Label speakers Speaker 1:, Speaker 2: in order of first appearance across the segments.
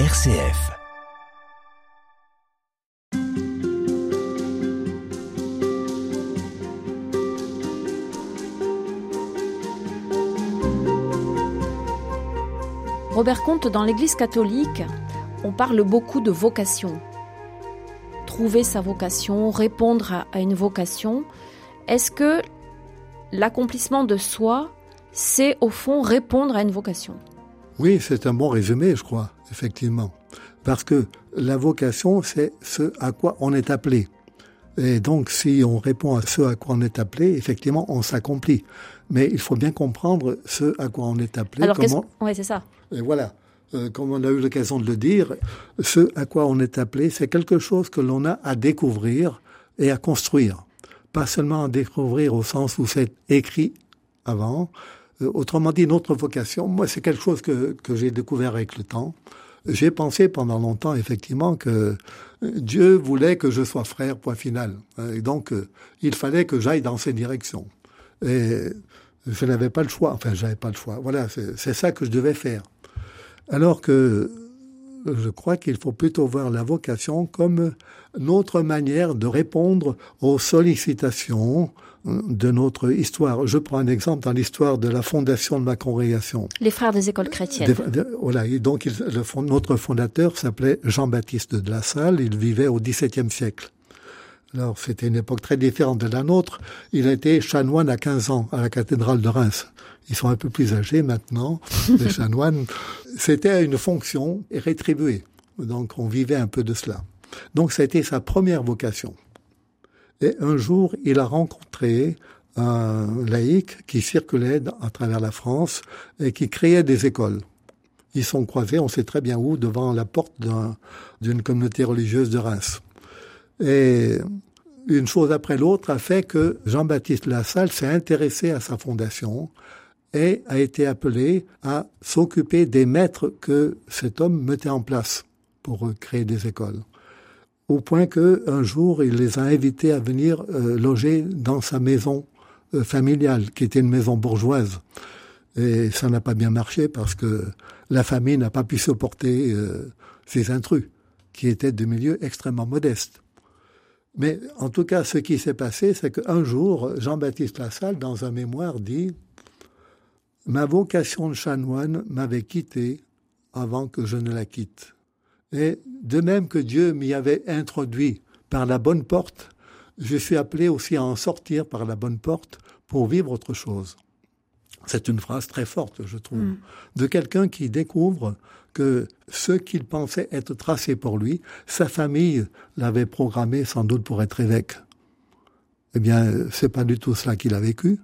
Speaker 1: RCF.
Speaker 2: Robert Comte, dans l'Église catholique, on parle beaucoup de vocation. Trouver sa vocation, répondre à une vocation. Est-ce que l'accomplissement de soi, c'est au fond répondre à une vocation?
Speaker 3: Oui, c'est un bon résumé, je crois, effectivement. Parce que la vocation, c'est ce à quoi on est appelé. Et donc, si on répond à ce à quoi on est appelé, effectivement, on s'accomplit. Mais il faut bien comprendre ce à quoi on est appelé.
Speaker 2: Alors, comment... Oui, c'est ça.
Speaker 3: Et voilà. Euh, comme on a eu l'occasion de le dire, ce à quoi on est appelé, c'est quelque chose que l'on a à découvrir et à construire. Pas seulement à découvrir au sens où c'est écrit avant. Euh, autrement dit, notre vocation, moi, c'est quelque chose que, que j'ai découvert avec le temps. J'ai pensé pendant longtemps, effectivement, que Dieu voulait que je sois frère, point final. Et donc, euh, il fallait que j'aille dans ces directions. Et je n'avais pas le choix. Enfin, j'avais pas le choix. Voilà, c'est ça que je devais faire. Alors que je crois qu'il faut plutôt voir la vocation comme notre manière de répondre aux sollicitations de notre histoire. Je prends un exemple dans l'histoire de la fondation de ma congrégation.
Speaker 2: Les frères des écoles chrétiennes.
Speaker 3: voilà, et donc le, notre fondateur s'appelait Jean-Baptiste de la Salle, il vivait au XVIIe siècle. Alors c'était une époque très différente de la nôtre. Il a été chanoine à 15 ans à la cathédrale de Reims. Ils sont un peu plus âgés maintenant, les chanoines. C'était une fonction rétribuée. Donc on vivait un peu de cela. Donc ça a été sa première vocation. Et un jour, il a rencontré un laïc qui circulait à travers la France et qui créait des écoles. Ils sont croisés, on sait très bien où, devant la porte d'une communauté religieuse de Reims. Et une chose après l'autre a fait que Jean-Baptiste Lassalle s'est intéressé à sa fondation et a été appelé à s'occuper des maîtres que cet homme mettait en place pour créer des écoles. Au point que un jour, il les a invités à venir euh, loger dans sa maison euh, familiale, qui était une maison bourgeoise. Et ça n'a pas bien marché parce que la famille n'a pas pu supporter euh, ces intrus, qui étaient de milieux extrêmement modestes. Mais en tout cas, ce qui s'est passé, c'est qu'un jour, Jean-Baptiste Lassalle, dans un mémoire, dit Ma vocation de chanoine m'avait quitté avant que je ne la quitte. Et de même que Dieu m'y avait introduit par la bonne porte, je suis appelé aussi à en sortir par la bonne porte pour vivre autre chose. C'est une phrase très forte, je trouve, mm. de quelqu'un qui découvre que ce qu'il pensait être tracé pour lui, sa famille l'avait programmé sans doute pour être évêque. Eh bien, c'est pas du tout cela qu'il a vécu.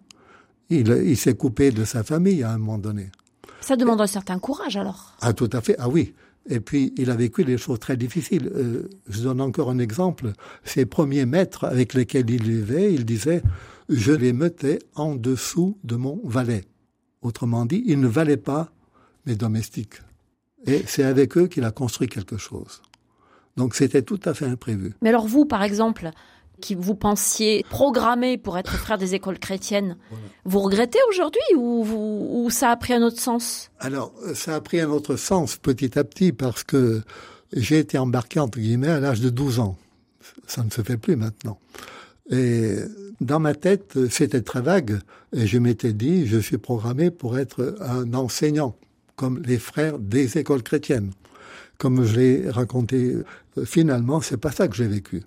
Speaker 3: Il, il s'est coupé de sa famille à un moment donné.
Speaker 2: Ça demande un certain courage alors.
Speaker 3: Ah, tout à fait. Ah oui. Et puis, il a vécu des choses très difficiles. Euh, je donne encore un exemple. Ses premiers maîtres avec lesquels il vivait, il disait, je les mettais en dessous de mon valet. Autrement dit, ils ne valaient pas mes domestiques. Et c'est avec eux qu'il a construit quelque chose. Donc c'était tout à fait imprévu.
Speaker 2: Mais alors vous, par exemple, qui vous pensiez programmé pour être frère des écoles chrétiennes, vous regrettez aujourd'hui ou, ou, ça a pris un autre sens?
Speaker 3: Alors, ça a pris un autre sens petit à petit parce que j'ai été embarqué, entre guillemets, à l'âge de 12 ans. Ça ne se fait plus maintenant. Et dans ma tête, c'était très vague. Et je m'étais dit, je suis programmé pour être un enseignant comme les frères des écoles chrétiennes. Comme je l'ai raconté, euh, finalement, c'est pas ça que j'ai vécu.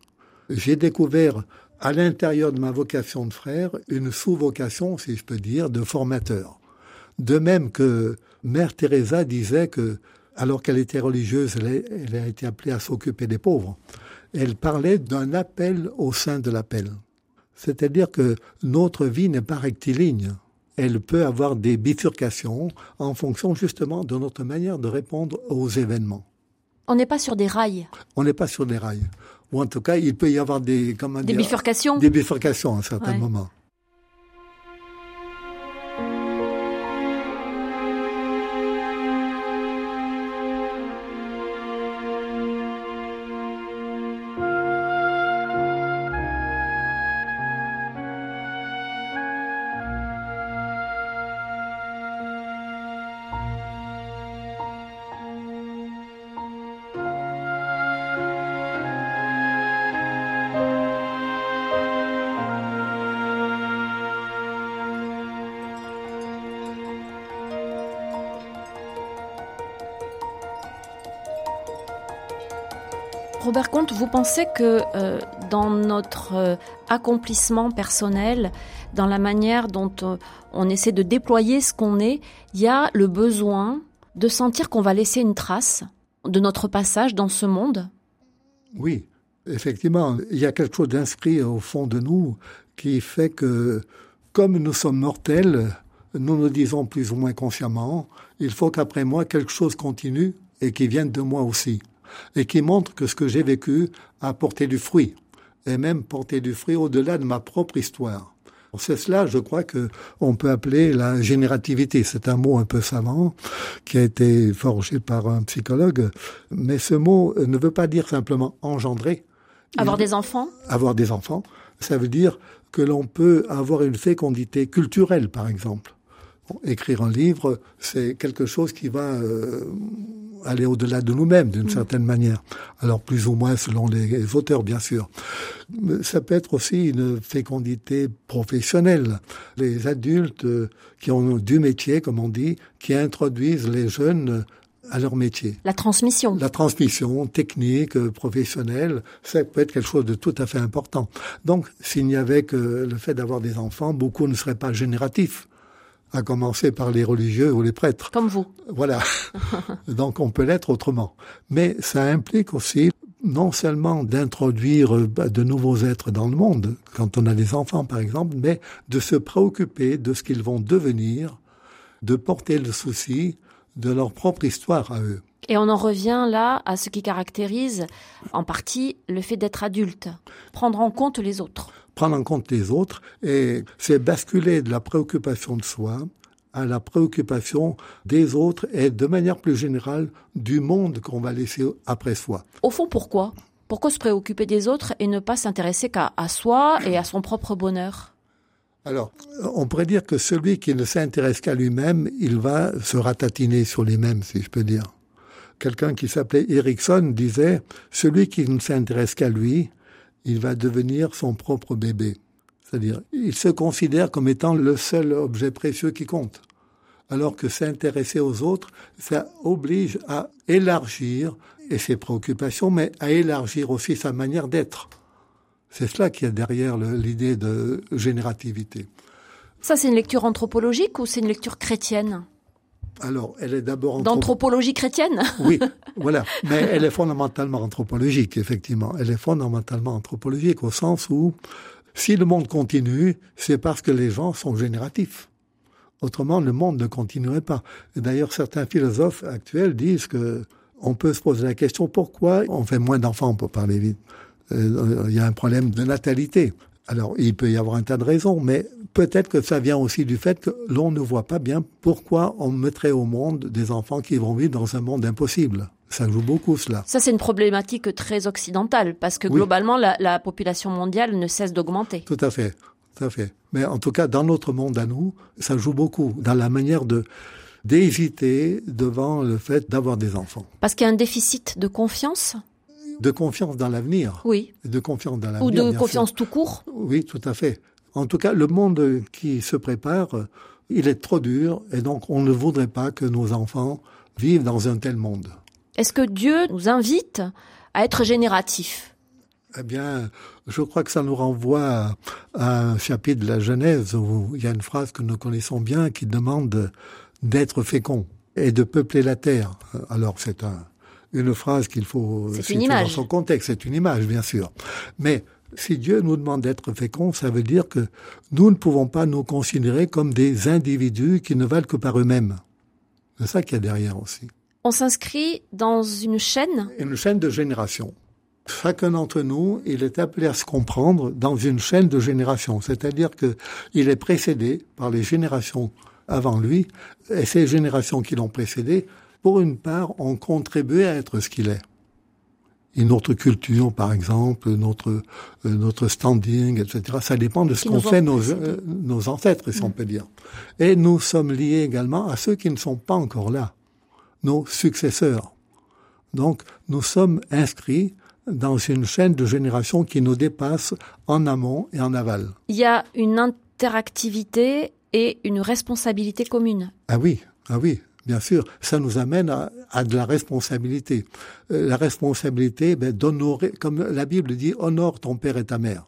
Speaker 3: J'ai découvert à l'intérieur de ma vocation de frère une sous-vocation, si je peux dire, de formateur. De même que Mère Teresa disait que, alors qu'elle était religieuse, elle a été appelée à s'occuper des pauvres. Elle parlait d'un appel au sein de l'appel. C'est-à-dire que notre vie n'est pas rectiligne elle peut avoir des bifurcations en fonction justement de notre manière de répondre aux événements.
Speaker 2: On n'est pas sur des rails.
Speaker 3: On n'est pas sur des rails. Ou en tout cas, il peut y avoir des...
Speaker 2: Comment des bifurcations
Speaker 3: Des bifurcations à un certain moment.
Speaker 2: Robert Comte, vous pensez que euh, dans notre euh, accomplissement personnel, dans la manière dont euh, on essaie de déployer ce qu'on est, il y a le besoin de sentir qu'on va laisser une trace de notre passage dans ce monde?
Speaker 3: Oui, effectivement, il y a quelque chose d'inscrit au fond de nous qui fait que, comme nous sommes mortels, nous nous disons plus ou moins consciemment, il faut qu'après moi, quelque chose continue et qui vienne de moi aussi, et qui montre que ce que j'ai vécu a porté du fruit, et même porté du fruit au-delà de ma propre histoire. C'est cela, je crois, que on peut appeler la générativité. C'est un mot un peu savant qui a été forgé par un psychologue, mais ce mot ne veut pas dire simplement engendrer.
Speaker 2: Avoir des enfants
Speaker 3: Avoir des enfants, ça veut dire que l'on peut avoir une fécondité culturelle, par exemple. Écrire un livre, c'est quelque chose qui va euh, aller au-delà de nous-mêmes d'une mm. certaine manière. Alors plus ou moins selon les, auteurs, bien sûr. Ça peut être aussi une fécondité professionnelle. Les adultes qui ont du métier, comme on dit, qui introduisent les jeunes à leur métier.
Speaker 2: La transmission.
Speaker 3: La transmission technique, professionnelle, ça peut être quelque chose de tout à fait important. Donc, s'il n'y avait que le fait d'avoir des enfants, beaucoup ne seraient pas génératifs à commencer par les religieux ou les prêtres.
Speaker 2: Comme vous.
Speaker 3: Voilà. Donc on peut l'être autrement. Mais ça implique aussi non seulement d'introduire bah, de nouveaux êtres dans le monde, quand on a des enfants par exemple, mais de se préoccuper de ce qu'ils vont devenir, de porter le souci de leur propre histoire à eux.
Speaker 2: Et on en revient là à ce qui caractérise en partie le fait d'être adulte, prendre en compte les autres
Speaker 3: prendre en compte les autres, et c'est basculer de la préoccupation de soi à la préoccupation des autres et de manière plus générale du monde qu'on va laisser après soi.
Speaker 2: Au fond, pourquoi? Pourquoi se préoccuper des autres et ne pas s'intéresser qu'à soi et à son propre bonheur?
Speaker 3: Alors, on pourrait dire que celui qui ne s'intéresse qu'à lui-même, il va se ratatiner sur lui-même, si je peux dire. Quelqu'un qui s'appelait Erickson disait, celui qui ne s'intéresse qu'à lui, il va devenir son propre bébé. C'est-à-dire, il se considère comme étant le seul objet précieux qui compte. Alors que s'intéresser aux autres, ça oblige à élargir et ses préoccupations, mais à élargir aussi sa manière d'être. C'est cela qui est derrière l'idée de générativité.
Speaker 2: Ça, c'est une lecture anthropologique ou c'est une lecture chrétienne?
Speaker 3: Alors, elle est d'abord
Speaker 2: d'anthropologie chrétienne.
Speaker 3: oui, voilà, mais elle est fondamentalement anthropologique, effectivement. Elle est fondamentalement anthropologique au sens où, si le monde continue, c'est parce que les gens sont génératifs. Autrement, le monde ne continuerait pas. D'ailleurs, certains philosophes actuels disent que on peut se poser la question pourquoi on fait moins d'enfants, pour parler vite? Euh, il y a un problème de natalité. Alors, il peut y avoir un tas de raisons, mais peut-être que ça vient aussi du fait que l'on ne voit pas bien pourquoi on mettrait au monde des enfants qui vont vivre dans un monde impossible. Ça joue beaucoup, cela.
Speaker 2: Ça, c'est une problématique très occidentale, parce que globalement, la, population mondiale ne cesse d'augmenter.
Speaker 3: Tout à fait, tout à fait. Mais en tout cas, dans notre monde à nous, ça joue beaucoup, dans la manière de d'hésiter devant le fait d'avoir des enfants.
Speaker 2: Parce qu'il y a un déficit de confiance?
Speaker 3: De confiance dans l'avenir.
Speaker 2: Oui.
Speaker 3: De confiance dans l'avenir.
Speaker 2: Ou de confiance tout court?
Speaker 3: Oui, tout à fait. En tout cas, le monde qui se prépare, il est trop dur et donc on ne voudrait pas que nos enfants vivent dans un tel monde.
Speaker 2: Est-ce que Dieu nous invite à être génératifs?
Speaker 3: Eh bien, je crois que ça nous renvoie à un chapitre de la Genèse où il y a une phrase que nous connaissons bien qui demande d'être fécond et de peupler la terre. Alors c'est un, une phrase qu'il faut
Speaker 2: situer dans
Speaker 3: son contexte. C'est une image, bien sûr. Mais si Dieu nous demande d'être féconds, ça veut dire que nous ne pouvons pas nous considérer comme des individus qui ne valent que par eux-mêmes. C'est ça qu'il y a derrière aussi.
Speaker 2: On s'inscrit dans une chaîne?
Speaker 3: Une chaîne de génération. Chacun d'entre nous, il est appelé à se comprendre dans une chaîne de génération. C'est-à-dire que il est précédé par les générations avant lui, et ces générations qui l'ont précédé pour une part, ont contribué à être ce qu'il est. Et notre culture, par exemple, notre euh, notre standing, etc. Ça dépend de ce qu'ont fait nos, euh, nos ancêtres, si on mm. peut dire. Et nous sommes liés également à ceux qui ne sont pas encore là, nos successeurs. Donc, nous sommes inscrits dans une chaîne de générations qui nous dépasse en amont et en aval.
Speaker 2: Il y a une interactivité et une responsabilité commune.
Speaker 3: Ah oui, ah oui, bien sûr, ça nous amène à, de la responsabilité. Euh, la responsabilité ben, d'honorer, comme la Bible dit, honore ton père et ta mère.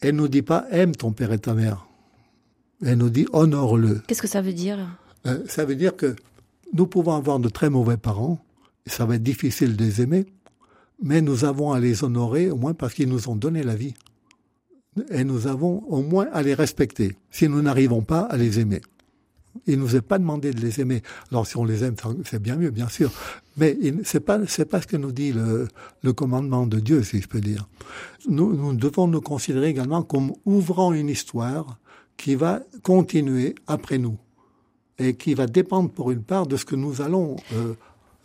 Speaker 3: Elle nous dit pas aime ton père et ta mère. Elle nous dit honore-le.
Speaker 2: Qu'est-ce que ça veut dire?
Speaker 3: Euh, Ça veut dire que nous pouvons avoir de très mauvais parents, et ça va être difficile de les aimer, mais nous avons à les honorer au moins parce qu'ils nous ont donné la vie. Et nous avons au moins à les respecter, si nous n'arrivons pas à les aimer. Il nous est pas demandé de les aimer. Alors si on les aime, c'est bien mieux, bien sûr. Mais c'est pas c'est pas ce que nous dit le, commandement de Dieu, si je peux dire. Nous, nous devons nous considérer également comme ouvrant une histoire qui va continuer après nous et qui va dépendre pour une part de ce que nous allons euh,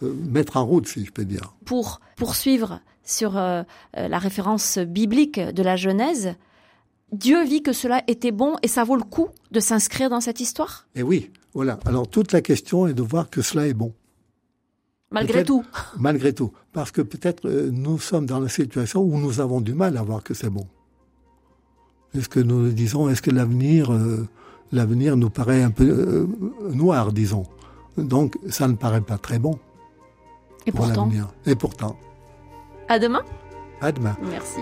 Speaker 3: euh, mettre en route, si je peux dire.
Speaker 2: Pour poursuivre sur euh, la référence biblique de la Genèse, Dieu vit que cela était bon et ça vaut le coup de s'inscrire dans cette histoire?
Speaker 3: Et oui, voilà. Alors toute la question est de voir que cela est bon.
Speaker 2: Malgré tout.
Speaker 3: Malgré tout. Parce que peut-être nous sommes dans la situation où nous avons du mal à voir que c'est bon. Est-ce que nous disons, est-ce que l'avenir, euh, l'avenir nous paraît un peu euh, noir, disons? Donc, ça ne paraît pas très bon.
Speaker 2: Et pourtant.
Speaker 3: Et pourtant.
Speaker 2: À demain.
Speaker 3: À demain.
Speaker 2: Merci.